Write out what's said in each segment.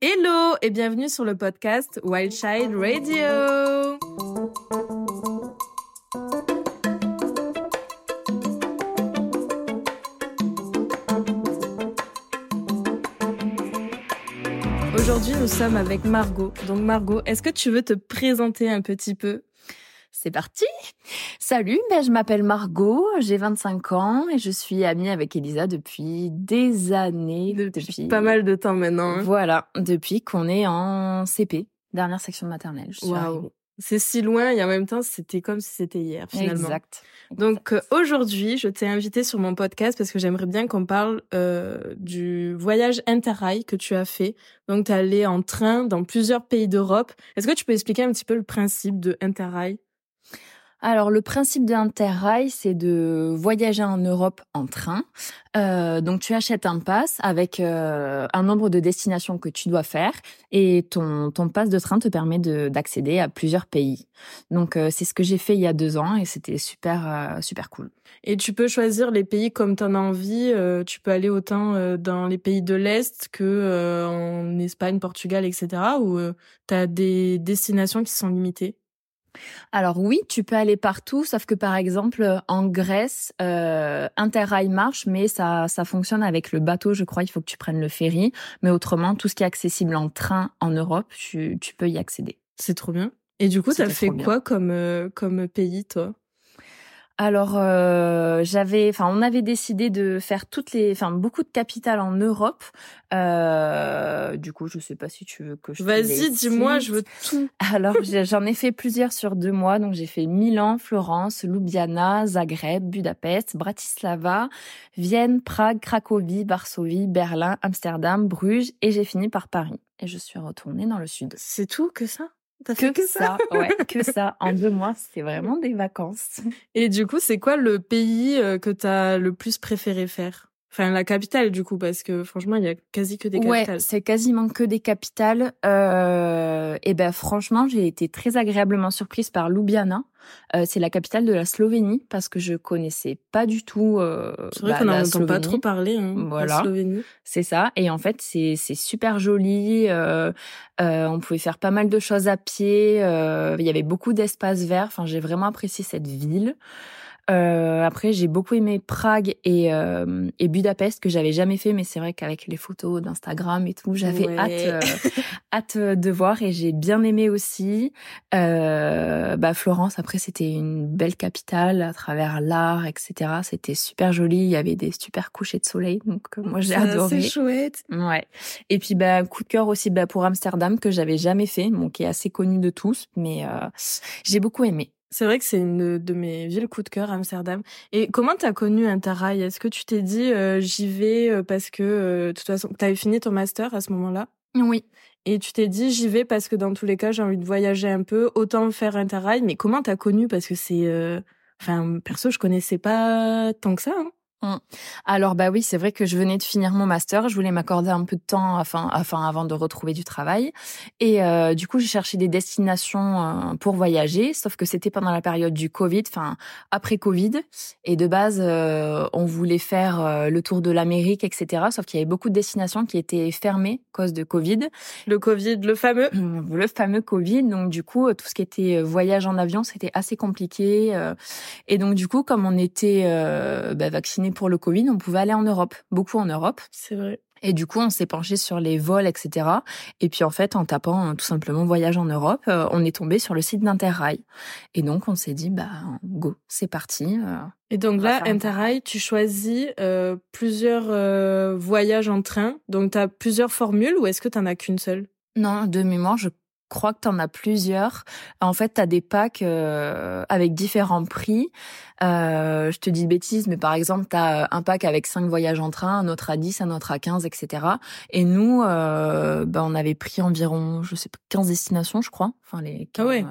Hello et bienvenue sur le podcast Wild Child Radio. Aujourd'hui, nous sommes avec Margot. Donc Margot, est-ce que tu veux te présenter un petit peu? C'est parti Salut, ben je m'appelle Margot, j'ai 25 ans et je suis amie avec Elisa depuis des années. Depuis, pas mal de temps maintenant. Hein. Voilà, depuis qu'on est en CP, dernière section de maternelle. Waouh c'est si loin et en même temps c'était comme si c'était hier finalement. Exact. Donc euh, aujourd'hui je t'ai invité sur mon podcast parce que j'aimerais bien qu'on parle euh, du voyage interrail que tu as fait. Donc tu es allé en train dans plusieurs pays d'Europe. Est-ce que tu peux expliquer un petit peu le principe de interrail? Alors le principe d'Interrail, c'est de voyager en Europe en train. Euh, donc tu achètes un pass avec euh, un nombre de destinations que tu dois faire et ton ton pass de train te permet d'accéder à plusieurs pays. Donc euh, c'est ce que j'ai fait il y a deux ans et c'était super super cool. Et tu peux choisir les pays comme tu en as envie. tu peux aller autant dans les pays de l'est que en Espagne, Portugal, etc. Ou tu as des destinations qui sont limitées? Alors oui, tu peux aller partout, sauf que par exemple en Grèce, euh, Interrail marche, mais ça ça fonctionne avec le bateau. Je crois il faut que tu prennes le ferry, mais autrement tout ce qui est accessible en train en Europe, tu, tu peux y accéder. C'est trop bien. Et du coup, as fait quoi comme euh, comme pays toi? Alors euh, j'avais, enfin on avait décidé de faire toutes les, enfin beaucoup de capitales en Europe. Euh, du coup, je sais pas si tu veux que je. Vas-y, dis-moi, je veux tout. Alors j'en ai fait plusieurs sur deux mois. Donc j'ai fait Milan, Florence, Ljubljana, Zagreb, Budapest, Bratislava, Vienne, Prague, Cracovie, Varsovie, Berlin, Amsterdam, Bruges et j'ai fini par Paris. Et je suis retournée dans le sud. C'est tout que ça? T'as que, que ça, ouais, que ça. En deux mois, c'est vraiment des vacances. Et du coup, c'est quoi le pays euh, que t'as le plus préféré faire? Enfin, la capitale, du coup, parce que franchement, il y a quasi que des capitales. Ouais, c'est quasiment que des capitales. Euh, et ben, franchement, j'ai été très agréablement surprise par Ljubljana. Euh, c'est la capitale de la Slovénie parce que je connaissais pas du tout. Euh, c'est vrai bah, qu'on n'en entend pas trop parler. Hein, voilà, c'est ça. Et en fait, c'est c'est super joli. Euh, euh, on pouvait faire pas mal de choses à pied. Euh, il y avait beaucoup d'espaces verts. Enfin, j'ai vraiment apprécié cette ville. Euh, après, j'ai beaucoup aimé Prague et, euh, et Budapest que j'avais jamais fait, mais c'est vrai qu'avec les photos d'Instagram et tout, j'avais hâte, euh, hâte de voir et j'ai bien aimé aussi. Euh, bah Florence, après c'était une belle capitale à travers l'art, etc. C'était super joli. Il y avait des super couchers de soleil, donc euh, moi j'ai adoré. C'est chouette. Ouais. Et puis bah coup de cœur aussi bah, pour Amsterdam que j'avais jamais fait, bon qui est assez connu de tous, mais j'ai beaucoup aimé. C'est vrai que c'est une de mes villes coup de cœur, Amsterdam. Et comment t'as connu Interrail Est-ce que tu t'es dit euh, j'y vais euh, parce que euh, de toute façon t'avais fini ton master à ce moment-là? Oui. Et tu t'es dit j'y vais parce que dans tous les cas j'ai envie de voyager un peu, autant faire Interrail. Mais comment t'as connu? Parce que c'est, enfin perso je connaissais pas tant que ça. Hein. Mmh. Alors bah oui, c'est vrai que je venais de finir mon master, je voulais m'accorder un peu de temps afin, afin avant de retrouver du travail. Et euh, du coup, j'ai cherché des destinations euh, pour voyager, sauf que c'était pendant la période du Covid, enfin après Covid. Et de base, euh, on voulait faire le tour de l'Amérique, etc. Sauf qu'il y avait beaucoup de destinations qui étaient fermées à cause de Covid. Le Covid, le fameux. Mmh, le fameux Covid. Donc du coup, tout ce qui était voyage en avion, c'était assez compliqué. Et donc du coup, comme on était bah, pour le Covid, on pouvait aller en Europe, beaucoup en Europe. C'est vrai. Et du coup, on s'est penché sur les vols, etc. Et puis en fait, en tapant euh, tout simplement voyage en Europe, euh, on est tombé sur le site d'Interrail. Et donc, on s'est dit, bah go, c'est parti. Euh, et donc là, Interrail, tu choisis plusieurs voyages en train. Donc, tu as plusieurs formules ou est-ce que tu n'en as qu'une seule? Non, de mémoire, je crois que tu en as plusieurs. En fait, tu as des packs avec différents prix. Euh, je te dis de bêtises, mais par exemple, tu as un pack avec 5 voyages en train, un autre à 10, un autre à 15, etc. Et nous, euh, ben, on avait pris environ, je sais pas, 15 destinations, je crois. Enfin, les ah ouais.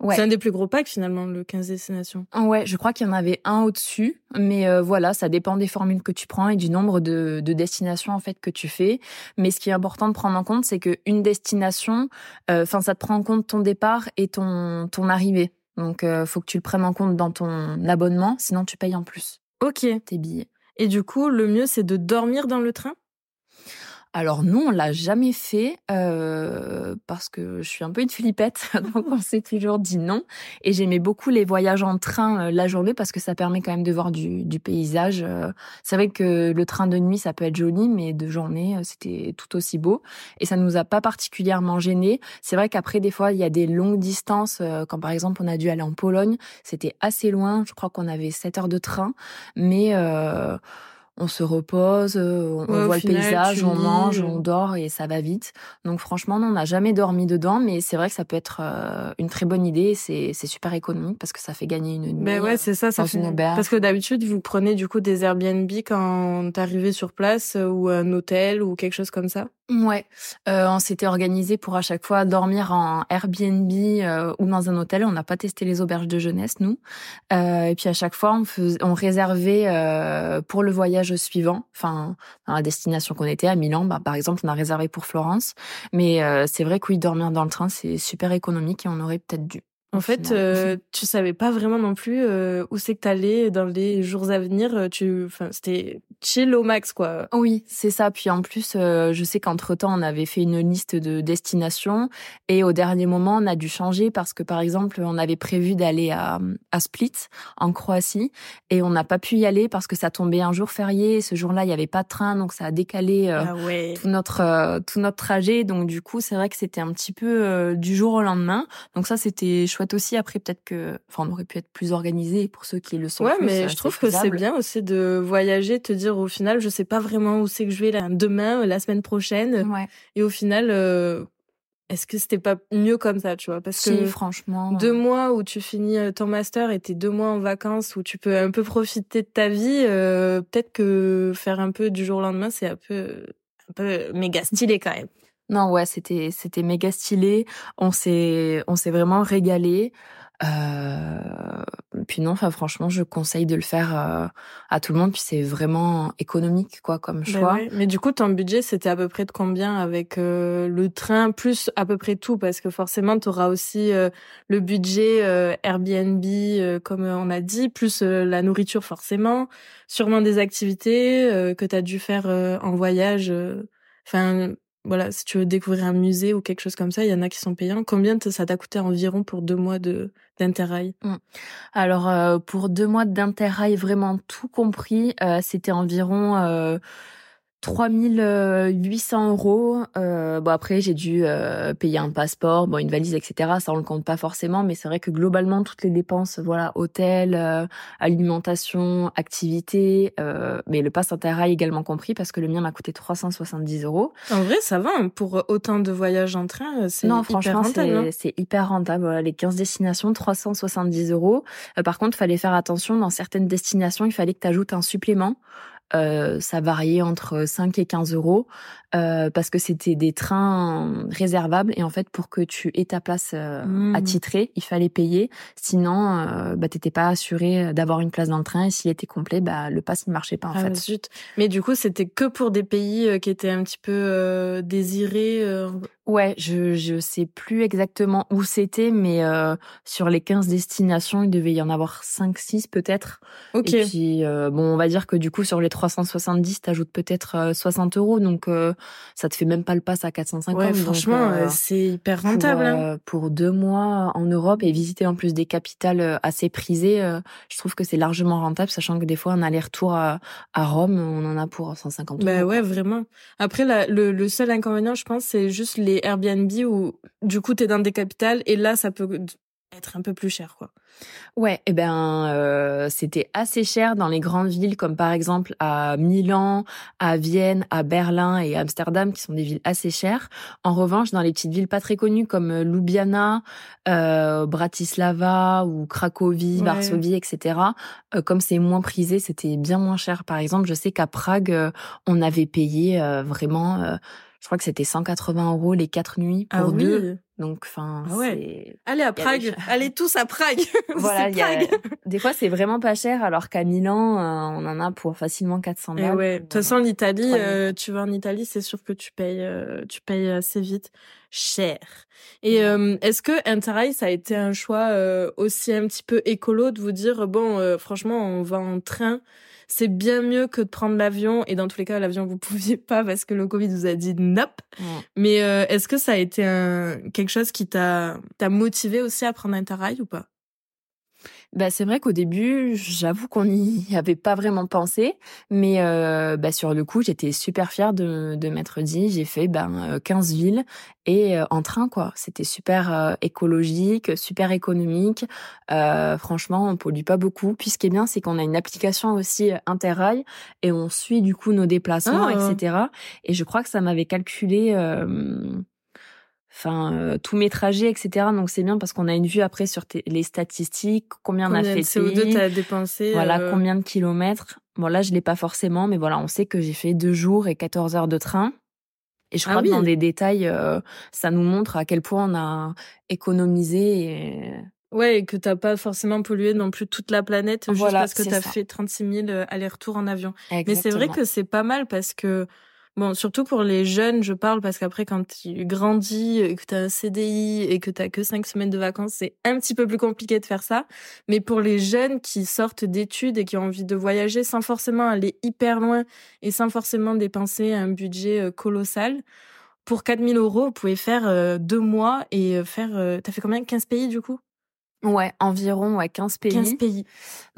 ouais. C'est un des plus gros packs finalement, le 15 destinations. Ouais, je crois qu'il y en avait un au-dessus, mais euh, voilà, ça dépend des formules que tu prends et du nombre de, de, destinations en fait que tu fais. Mais ce qui est important de prendre en compte, c'est que une destination, euh, enfin, ça te prend en compte ton départ et ton ton arrivée. Donc, euh, faut que tu le prennes en compte dans ton abonnement, sinon tu payes en plus. Ok. Tes billets. Et du coup, le mieux, c'est de dormir dans le train? Alors nous, on l'a jamais fait euh, parce que je suis un peu une flippette, donc on s'est toujours dit non. Et j'aimais beaucoup les voyages en train euh, la journée parce que ça permet quand même de voir du, du paysage. Euh. c'est vrai que le train de nuit, ça peut être joli, mais de journée, c'était tout aussi beau. Et ça nous a pas particulièrement gêné. C'est vrai qu'après, des fois, il y a des longues distances. quand par exemple, on a dû aller en Pologne, c'était assez loin. Je crois qu'on avait 7 heures de train, mais on se repose, euh, on voit le paysage, on mange, on dort et ça va vite. Donc franchement, on n'a jamais dormi dedans, mais c'est vrai que ça peut être euh, une très bonne idée. C'est c'est super économique parce que ça fait gagner une nuit. Mais ouais, c'est ça, ça fait. Parce que d'habitude, vous prenez du coup des Airbnb quand t'arrivez sur place euh, ou un hôtel ou quelque chose comme ça? Ouais, euh, on s'était organisé pour à chaque fois dormir en Airbnb euh, ou dans un hôtel. On n'a pas testé les auberges de jeunesse nous. Euh, et puis à chaque fois, on, faisait, on réservait euh, pour le voyage suivant. Enfin, dans la destination qu'on était à Milan, bah, par exemple, on a réservé pour Florence. Mais euh, c'est vrai que dormir dans le train, c'est super économique et on aurait peut-être dû. En fait, euh, tu savais pas vraiment non plus euh, où c'est que t'allais dans les jours à venir. Euh, tu, enfin, c'était chill au max, quoi. Oui, c'est ça. Puis en plus, euh, je sais qu'entre temps, on avait fait une liste de destinations et au dernier moment, on a dû changer parce que, par exemple, on avait prévu d'aller à, à Split, en Croatie, et on n'a pas pu y aller parce que ça tombait un jour férié. ce jour-là, il y avait pas de train, donc ça a décalé ah tout notre tout notre trajet. Donc du coup, c'est vrai que c'était un petit peu du jour au lendemain. Donc ça, c'était chouette aussi. Après, peut-être que, enfin, on aurait pu être plus organisé pour ceux qui le sont. Ouais, mais euh, je trouve que c'est bien aussi de voyager, te dire au final, je sais pas vraiment où c'est que je vais là, demain, la semaine prochaine. Ouais. Et au final, euh, est-ce que c'était pas mieux comme ça, tu vois? Parce si, que franchement, deux mois où tu finis euh, ton master et tes deux mois en vacances où tu peux un peu profiter de ta vie, euh, peut-être que faire un peu du jour au lendemain, c'est un peu, un peu méga stylé quand même. Non, ouais, c'était c'était méga stylé. On s'est on s'est vraiment régalé. Euh, puis non, enfin franchement, je conseille de le faire euh, à tout le monde. Puis c'est vraiment économique, quoi, comme ben choix. Mais du coup, ton budget, c'était à peu près de combien avec euh, le train plus à peu près tout, parce que forcément, tu auras aussi euh, le budget Airbnb, comme on a dit, plus la nourriture forcément, sûrement des activités que tu as dû faire en voyage. Enfin, voilà, si tu veux découvrir un musée ou quelque chose comme ça, il y en a qui sont payants. Combien ça t'a coûté environ pour deux mois de d'interrail? Mmh. Alors euh, pour deux mois d'interrail, vraiment tout compris, euh, c'était environ euh, 3800 euros. Euh, bon après j'ai dû euh, payer un passeport, bon une valise, etc. Ça on le compte pas forcément, mais c'est vrai que globalement toutes les dépenses, voilà, hôtel, euh, alimentation, activité, euh, mais le pass interrail également compris parce que le mien m'a coûté 370 euros. En vrai ça va hein, pour autant de voyages en train, c'est non franchement c'est c'est hyper rentable. Voilà, les 15 destinations 370 euros. par contre fallait faire attention dans certaines destinations, il fallait que tu ajoutes un supplément. Euh, ça variait entre 5 et 15 euros euh, parce que c'était des trains réservables et en fait pour que tu aies ta place euh, mmh. attitrée, il fallait payer. Sinon, euh, bah t'étais pas assuré d'avoir une place dans le train et s'il était complet, bah le pass ne marchait pas en ah, fait. Zut. Mais du coup, c'était que pour des pays qui étaient un petit peu désirés. Ouais, je je sais plus exactement où c'était, mais sur les 15 destinations, il devait y en avoir 5 6 peut-être. Ok. Et puis bon, on va dire que du coup sur les 370, t'ajoutes peut-être 60 euros, donc ça te fait même pas le pass à 450. Ouais, franchement, euh, c'est hyper rentable. Pour, hein. pour, deux mois en Europe et visiter en plus des capitales euh, assez prisées, euh, je trouve que c'est largement rentable, sachant que des fois un aller-retour à, à, Rome, on en a pour 150 bah euros. Bah ouais, vraiment. Après, la, le, le seul inconvénient, je pense, c'est juste les Airbnb où du coup t'es dans des capitales et là ça peut être un peu plus cher, quoi. Ouais, et eh ben euh, c'était assez cher dans les grandes villes comme par exemple à Milan, à Vienne, à Berlin et Amsterdam qui sont des villes assez chères. En revanche, dans les petites villes pas très connues comme euh, Ljubljana, euh, Bratislava ou Cracovie, Varsovie, etc. Euh, comme c'est moins prisé, c'était bien moins cher. Par exemple, je sais qu'à Prague, on avait payé vraiment je crois que c'était 180 euros les quatre nuits pour ah deux. Donc, enfin, ah ouais. Allez à Prague. Allez tous à Prague. voilà. Des fois, c'est vraiment pas cher, alors qu'à Milan, euh, on en a pour facilement 400 balles. ouais. De toute façon, l'Italie, euh, tu vas en Italie, c'est sûr que tu payes, euh, tu payes assez vite cher. Et est-ce que Interrail, ça a été un choix aussi un petit peu écolo de vous dire, bon, franchement, on va en train c'est bien mieux que de prendre l'avion. Et dans tous les cas, l'avion, vous pouviez pas parce que le Covid vous a dit nope. Mais euh, est-ce que ça a été un, quelque chose qui t'a motivé aussi à prendre un Interrail ou pas? Bah, c'est vrai qu'au début, j'avoue qu'on n'y avait pas vraiment pensé, mais euh, bah, sur le coup, j'étais super fière de, de m'être dit, j'ai fait ben 15 euh, villes et euh, en train quoi. C'était super écologique, super économique. franchement, on pollue pas beaucoup. Puis ce qui est bien, c'est qu'on a une application aussi Interrail et on suit du coup nos déplacements, ah. etc. Et je crois que ça m'avait calculé enfin euh, tous mes trajets, etc. Donc c'est bien parce qu'on a une vue après sur les statistiques, combien, on a fait de CO2 t'as dépensé, voilà euh, combien de kilomètres. Bon là je l'ai pas forcément, mais voilà on sait que j'ai fait deux jours et 14 heures de train. Et je ah crois que dans des détails, euh, ça nous montre à quel point on a économisé. Et... Ouais, et que t'as pas forcément pollué non plus toute la planète juste parce que t'as fait 36 000 allers-retours en avion. Mais c'est vrai que c'est pas mal parce que Bon, surtout pour les jeunes, je parle parce qu'après, quand tu grandis, que tu as un CDI et que tu que cinq semaines de vacances, c'est un petit peu plus compliqué de faire ça. Mais pour les jeunes qui sortent d'études et qui ont envie de voyager sans forcément aller hyper loin et sans forcément dépenser un budget euh, colossal, pour 4000 euros, vous pouvez faire euh, deux mois et euh, faire... T'as fait combien? 15 pays du coup? Ouais, environ ouais, 15 pays. 15 pays.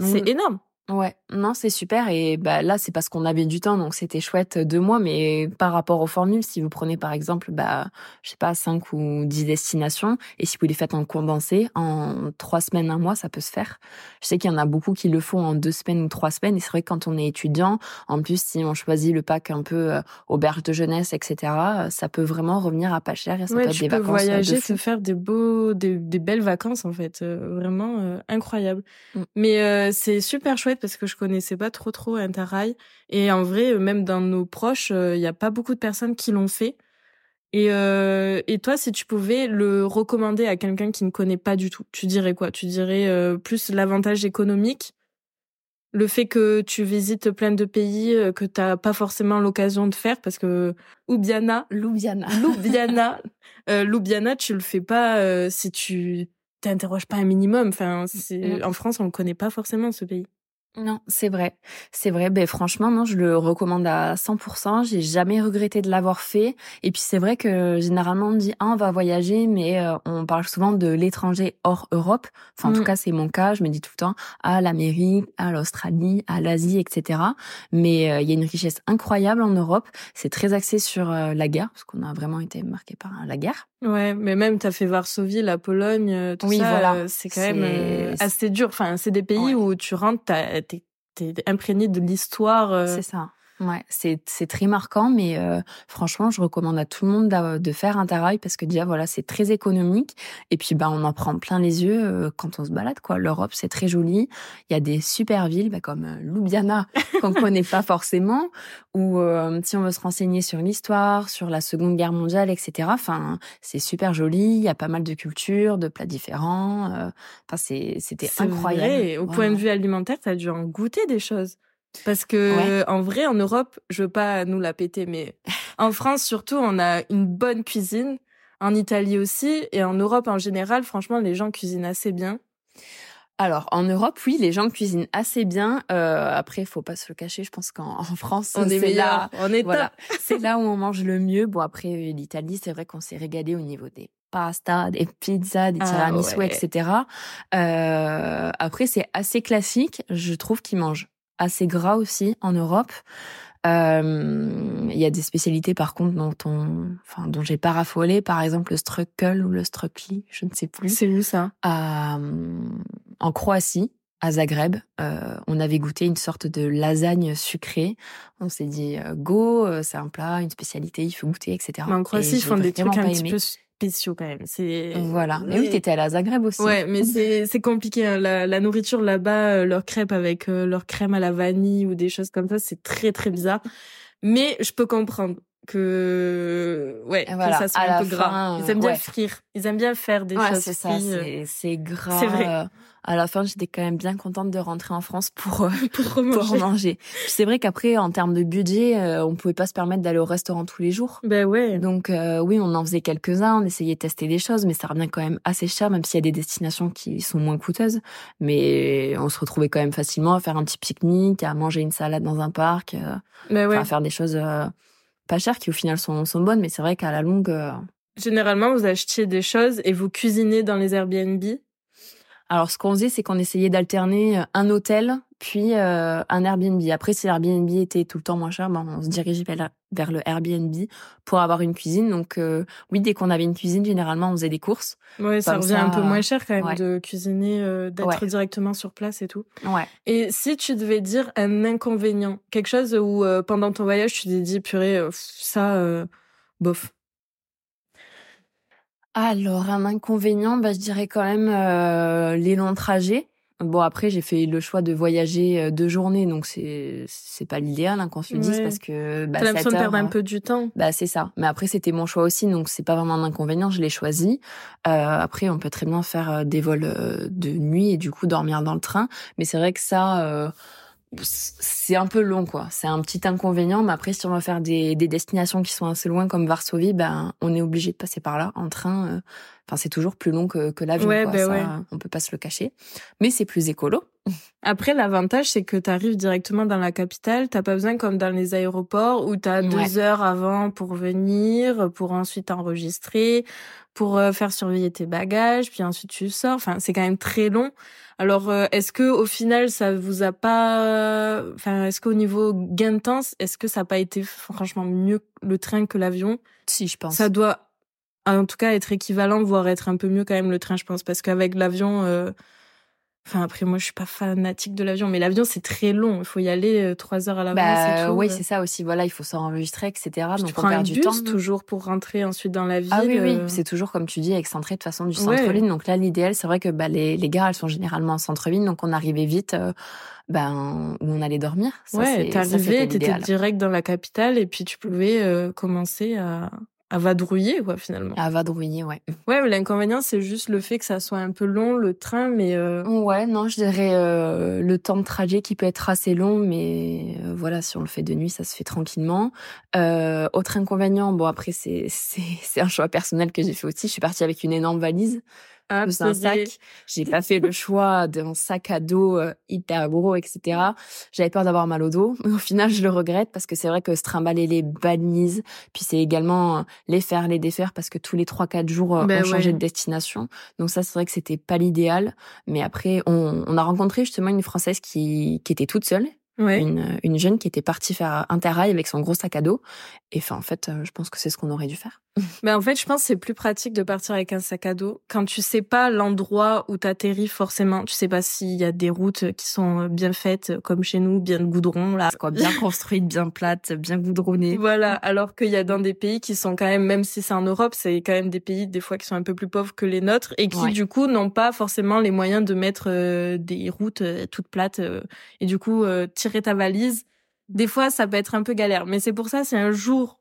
C'est énorme. Ouais, non, c'est super. Et bah là, c'est parce qu'on avait du temps, donc c'était chouette deux mois. Mais par rapport aux formules, si vous prenez par exemple, bah, je sais pas, cinq ou dix destinations, et si vous les faites en condensé, en trois semaines, un mois, ça peut se faire. Je sais qu'il y en a beaucoup qui le font en deux semaines ou trois semaines. Et c'est vrai que quand on est étudiant, en plus, si on choisit le pack un peu euh, auberge de jeunesse, etc., ça peut vraiment revenir à pas cher. Et ça ouais, peut être des peux vacances voyager, se faire des beaux, des, belles vacances en fait, euh, vraiment euh, incroyable. Mm. Mais c'est super chouette parce que je connaissais pas trop trop Interrail et en vrai même dans nos proches euh, il n'y a pas beaucoup de personnes qui l'ont fait. Et euh, et toi si tu pouvais le recommander à quelqu'un qui ne connaît pas du tout tu dirais quoi? Tu dirais euh, plus l'avantage économique le fait que tu visites plein de pays que tu t'as pas forcément l'occasion de faire parce que Ubiana Ljubljana. Ljubljana euh, Ljubljana tu le fais pas si tu t'interroges pas un minimum. Enfin mm. en France on le connaît pas forcément ce pays non, c'est vrai. C'est vrai. Ben, franchement, non, je le recommande à 100%. J'ai jamais regretté de l'avoir fait. Et puis, c'est vrai que généralement, on dit, ah, on va voyager, mais euh, on parle souvent de l'étranger hors Europe. Enfin, en tout mmh. cas, c'est mon cas. Je me dis tout le temps, à l'Amérique, à l'Australie, à l'Asie, etc. Mais euh, il y a une richesse incroyable en Europe. C'est très axé sur euh, la guerre, parce qu'on a vraiment été marqué par la guerre. Ouais, mais même t'as fait Varsovie, la Pologne, tout oui, ça, voilà. c'est quand même assez dur. Enfin, c'est des pays où tu rentres, t'es imprégné de l'histoire. C'est ça. Ouais, c'est c'est très marquant, mais euh, franchement, je recommande à tout le monde de faire un Interrail parce que déjà voilà, c'est très économique et puis bah on en prend plein les yeux euh, quand on se balade quoi. L'Europe c'est très joli, il y a des super villes bah, comme euh, Ljubljana qu'on connaît pas forcément ou si on veut se renseigner sur l'histoire, sur la Seconde Guerre mondiale, etc. Enfin, c'est super joli, il y a pas mal de cultures, de plats différents. Enfin, c'est c'était incroyable. Vrai. Au point de vue alimentaire, tu as dû en goûter des choses. Parce que en vrai, en Europe, je veux pas nous la péter, mais en France surtout, on a une bonne cuisine. En Italie aussi, et en Europe en général, franchement, les gens cuisinent assez bien. Alors en Europe, oui, les gens cuisinent assez bien. Euh, après, faut pas se le cacher. Je pense qu'en France, on est, là, on est voilà, c'est là où on mange le mieux. Bon après, l'Italie, c'est vrai qu'on s'est régalé au niveau des pastas, des pizzas, des ah, tiramisu, etc. Euh, après, c'est assez classique. Je trouve qu'ils mangent assez gras aussi en Europe. Euh, il y a des spécialités par contre dont on, enfin dont j'ai pas raffolé, par exemple le struckel ou le struckli, je ne sais plus. C'est où ça? Euh, En Croatie, à Zagreb, euh, on avait goûté une sorte de lasagne sucrée. On s'est dit go, c'est un plat, une spécialité, il faut goûter, etc. Mais en Croatie, ils font des trucs un petit peu spéciaux quand même. C'est voilà. Mais oui, t'étais à la Zagreb aussi. Ouais, mais c'est c'est compliqué. Hein. La, la nourriture là-bas, euh, leur crêpe avec euh, leur crème à la vanille ou des choses comme ça, c'est très très bizarre. Mais je peux comprendre que ouais voilà, que ça soit à un peu gras. fin, Ils aiment bien frire. Ils aiment bien faire des Ouais, choses c'est ça, euh, c'est c'est gras. C'est vrai. À la fin, j'étais quand même bien contente de rentrer en France pour euh, pour pour manger. C'est vrai qu'après, en termes de budget, euh, on pouvait pas se permettre d'aller au restaurant tous les jours. Ben ouais. Donc euh, oui, on en faisait quelques-uns, on essayait de tester des choses, mais ça revient quand même assez cher, même s'il y a des destinations qui sont moins coûteuses. Mais on se retrouvait quand même facilement à faire un petit pique-nique, à manger une salade dans un parc, euh, Ben ouais. à faire des choses pas chères qui au final sont, sont bonnes, mais c'est vrai qu'à la longue... Généralement, vous achetiez des choses et vous cuisinez dans les Airbnb. Alors, ce qu'on faisait, c'est qu'on essayait d'alterner euh, un hôtel puis euh, un Airbnb. Après, si l'Airbnb était tout le temps moins cher, ben, on se dirigeait vers, le Airbnb pour avoir une cuisine. Donc, euh, oui, dès qu'on avait une cuisine, généralement, on faisait des courses. Ouais, ça revient ça, un peu moins cher quand même ouais. de cuisiner, euh, d'être Ouais. directement sur place et tout. Ouais. Et si tu devais dire un inconvénient, quelque chose où euh, pendant ton voyage tu t'es dit purée, euh, ça, euh, bof. Alors, un inconvénient, bah, je dirais quand même euh, les longs trajets. Bon, après, j'ai fait le choix de voyager euh, deux journées, donc c'est c'est pas l'idéal, hein, qu'on se le dise, Ouais. parce que bah, T'as l'impression de perdre un peu du temps. Bah c'est ça. Mais après c'était mon choix aussi, donc c'est pas vraiment un inconvénient. Je l'ai choisi. Euh, après on peut très bien faire euh, des vols euh, de nuit et du coup dormir dans le train. Mais c'est vrai que ça euh, c'est un peu long quoi. C'est un petit inconvénient. Mais après si on va faire des, des destinations qui sont assez loin comme Varsovie, ben on est obligé de passer par là en train. euh. Enfin c'est toujours plus long que, que l'avion. Ouais, ben Ça, ouais. On peut pas se le cacher. Mais c'est plus écolo. Après, l'avantage, c'est que tu arrives directement dans la capitale. T'as pas besoin, comme dans les aéroports, où t'as Ouais. deux heures avant pour venir, pour ensuite enregistrer, pour euh, faire surveiller tes bagages, puis ensuite tu sors. Enfin, c'est quand même très long. Alors, euh, est-ce que au final, ça vous a pas, enfin, est-ce qu'au niveau gain de temps, est-ce que ça a pas été franchement mieux le train que l'avion? Si je pense. Ça doit, en tout cas, être équivalent, voire être un peu mieux quand même le train, je pense, parce qu'avec l'avion. euh, Enfin après moi je suis pas fanatique de l'avion mais l'avion c'est très long il faut y aller euh, trois heures à l'avance Bah oui euh. c'est ça aussi. Voilà il faut s'enregistrer etc. Puis Donc tu on perd bus du temps. toujours pour rentrer ensuite dans la ville. Ah oui, oui, euh. c'est toujours comme tu dis, excentré de façon du Ouais. centre-ville. Donc là, l'idéal, c'est vrai que bah, les, les gares, elles sont généralement en centre-ville, donc on arrivait vite euh, ben, où on allait dormir. Ça, ouais, t'arrivais, t'étais direct dans la capitale et puis tu pouvais commencer à, à vadrouiller quoi finalement. À vadrouiller, ouais. Ouais, mais l'inconvénient c'est juste le fait que ça soit un peu long le train, mais euh, Ouais, non, je dirais euh, le temps de trajet qui peut être assez long, mais euh, voilà, si on le fait de nuit, ça se fait tranquillement. Euh, autre inconvénient, bon après c'est c'est c'est un choix personnel que j'ai fait aussi. Je suis partie avec une énorme valise. Plus un sac. J'ai pas fait le choix d'un sac à dos euh, hyper gros, etc. J'avais peur d'avoir mal au dos. Mais au final, je le regrette parce que c'est vrai que se trimballer les balises, puis c'est également euh, les faire, les défaire parce que tous les trois quatre jours, euh, Ben on changeait ouais. de destination. Donc ça, c'est vrai que c'était pas l'idéal. Mais après, on, on a rencontré justement une Française qui, qui était toute seule. Ouais. Une, une jeune qui était partie faire Interrail avec son gros sac à dos. Et enfin, en fait, je pense que c'est ce qu'on aurait dû faire. Mais en fait, je pense que c'est plus pratique de partir avec un sac à dos quand tu sais pas l'endroit où t'atterris forcément. Tu sais pas s'il y a des routes qui sont bien faites, comme chez nous, bien de goudron là. Quoi, bien construite, bien plate, bien goudronnée. Voilà, alors qu'il y a dans des pays qui sont quand même, même si c'est en Europe, c'est quand même des pays des fois qui sont un peu plus pauvres que les nôtres et qui Ouais. du coup n'ont pas forcément les moyens de mettre euh, des routes euh, toutes plates euh, et du coup euh, tirer ta valise. Des fois, ça peut être un peu galère, mais c'est pour ça si un jour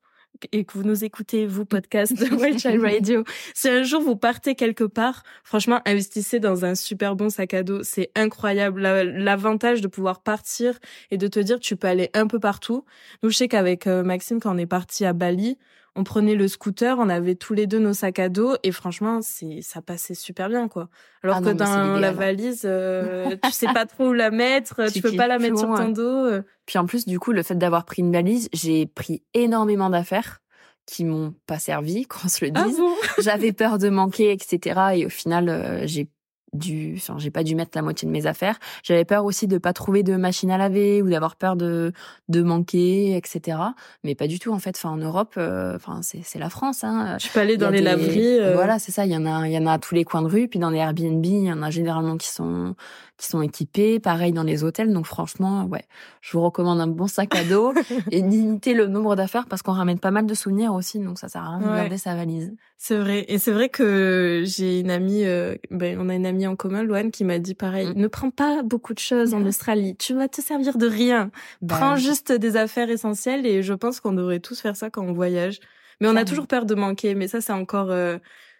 et que vous nous écoutez, vous, podcast de Wild Child Radio, si un jour vous partez quelque part, franchement, investissez dans un super bon sac à dos. C'est incroyable. La- L'avantage de pouvoir partir et de te dire tu peux aller un peu partout. Nous, je sais qu'avec euh, Maxime, quand on est parti à Bali, on prenait le scooter, on avait tous les deux nos sacs à dos et franchement, c'est ça passait super bien quoi. Alors Ah que non, dans la valise, euh, tu sais pas trop où la mettre, tu, Tu peux pas la mettre sur ton ouais. dos. euh. Puis en plus, du coup, le fait d'avoir pris une valise, j'ai pris énormément d'affaires qui m'ont pas servi, qu'on se le Ah dise. bon? J'avais peur de manquer, etc. Et au final, euh, j'ai dû, enfin, j'ai pas dû mettre la moitié de mes affaires. J'avais peur aussi de pas trouver de machine à laver ou d'avoir peur de de manquer, etc. Mais pas du tout en fait. Enfin, en Europe, euh, enfin, c'est c'est la France. Hein. Tu peux aller dans les des- laveries. euh, Voilà, c'est ça. Il y en a, il y en a à tous les coins de rue. Puis dans les Airbnb, il y en a généralement qui sont, qui sont équipés. Pareil dans les hôtels. Donc franchement, ouais, je vous recommande un bon sac à dos et limiter le nombre d'affaires parce qu'on ramène pas mal de souvenirs aussi. Donc ça sert à rien de Ouais. garder sa valise. C'est vrai. Et c'est vrai que j'ai une amie, euh, ben, on a une amie en commun, Loane, qui m'a dit pareil. Mm. Ne prends pas beaucoup de choses en Australie. Tu vas te servir de rien. Bah, Prends juste des affaires essentielles et je pense qu'on devrait tous faire ça quand on voyage. Mais on a toujours peur de manquer. Mais ça, c'est encore, euh,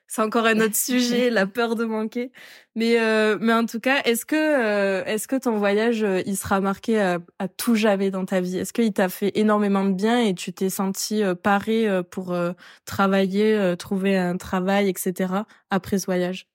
c'est encore un autre sujet, la peur de manquer. Mais, euh, mais en tout cas, est-ce que, euh, est-ce que ton voyage, il sera marqué à, à tout jamais dans ta vie? Est-ce qu'il t'a fait énormément de bien et tu t'es senti paré pour travailler, trouver un travail, etc. après ce voyage?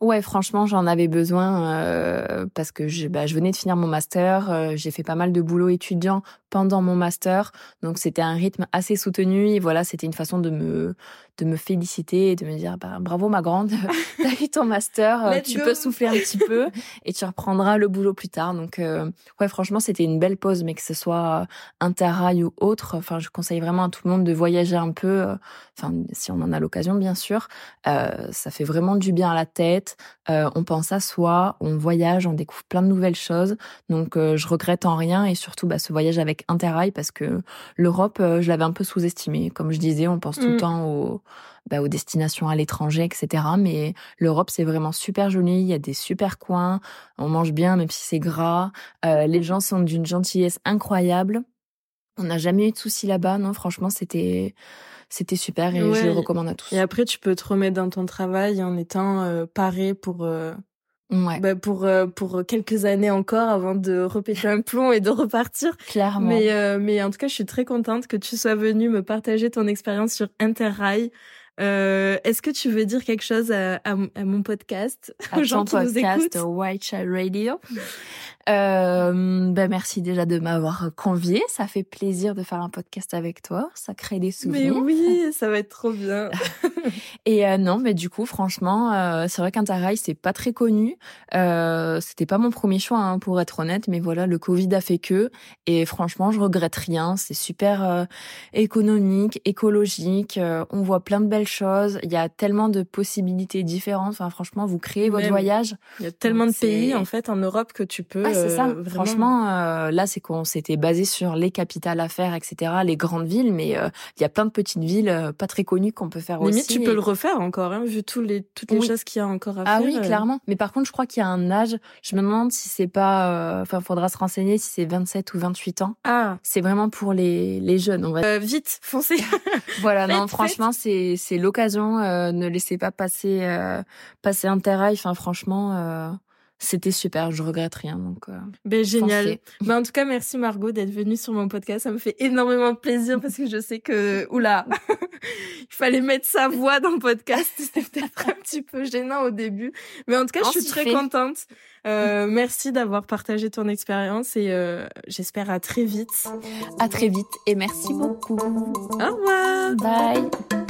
Ouais, franchement, j'en avais besoin euh, parce que je, bah, je venais de finir mon master. euh, j'ai fait pas mal de boulot étudiant pendant mon master, donc c'était un rythme assez soutenu. Et voilà, c'était une façon de me de me féliciter et de me dire bah, bravo ma grande, t'as eu ton master, euh, tu go. peux souffler un petit peu et tu reprendras le boulot plus tard. Donc euh, ouais, franchement, c'était une belle pause, mais que ce soit interrail ou autre, enfin, je conseille vraiment à tout le monde de voyager un peu. euh, Enfin, si on en a l'occasion, bien sûr. Euh, ça fait vraiment du bien à la tête. Euh, on pense à soi, on voyage, on découvre plein de nouvelles choses. Donc, euh, je regrette en rien et surtout bah, ce voyage avec Interrail parce que l'Europe, euh, je l'avais un peu sous-estimé. Comme je disais, on pense tout Mm. le temps aux, bah, aux destinations à l'étranger, etc. Mais l'Europe, c'est vraiment super joli. Il y a des super coins. On mange bien, même si c'est gras. Euh, les gens sont d'une gentillesse incroyable. On n'a jamais eu de soucis là-bas. Non, franchement, c'était c'était super et je le recommande à tous. Et après, tu peux te remettre dans ton travail en étant euh, paré pour euh, Ouais, bah, pour euh, pour quelques années encore avant de repéter un plomb et de repartir. clairement. Mais euh, mais en tout cas, je suis très contente que tu sois venue me partager ton expérience sur Interrail. Euh, Est-ce que tu veux dire quelque chose à, à, à mon podcast, à ton podcast White Child Radio. Euh, ben merci déjà de m'avoir convié. Ça fait plaisir de faire un podcast avec toi. Ça crée des Mais souvenirs. oui, ça va être trop bien. Et euh, non, mais du coup, franchement, euh, c'est vrai qu'Interrail c'est pas très connu. Euh, C'était pas mon premier choix, hein, pour être honnête. Mais voilà, le Covid a fait que. Et franchement, je regrette rien. C'est super économique, écologique. on voit plein de belles choses. Il y a tellement de possibilités différentes. Enfin, franchement, vous créez votre Même. voyage. Il y a tellement de pays en fait en Europe que tu peux. Ah, c'est ça. euh, vraiment- Franchement, euh, là, c'est qu'on s'était basé sur les capitales à faire, etc., les grandes villes, mais euh, il y a plein de petites villes euh, pas très connues qu'on peut faire limite aussi. tu peux et- le refaire encore, hein, vu tous les toutes les Oui. choses qu'il y a encore à Ah faire. oui, euh. clairement. Mais par contre, je crois qu'il y a un âge. Je me demande si c'est pas. euh, Enfin, faudra se renseigner si c'est 27 ou 28 ans. Ah, C'est vraiment pour les les jeunes. On va. euh, vite, foncez. voilà. faites, non, franchement, c'est c'est l'occasion. euh, ne laissez pas passer euh, passer un terrail. Enfin, franchement. C'était super, je regrette rien. Donc, euh, Ben génial. Ben, en tout cas, merci Margot d'être venue sur mon podcast. Ça me fait énormément plaisir parce que je sais que, oula, il fallait mettre sa voix dans le podcast. C'était peut-être un petit peu gênant au début. Mais en tout cas, On je suis très fait. contente. Euh, merci d'avoir partagé ton expérience et euh, j'espère à très vite. À très vite et merci beaucoup. Au revoir. Bye.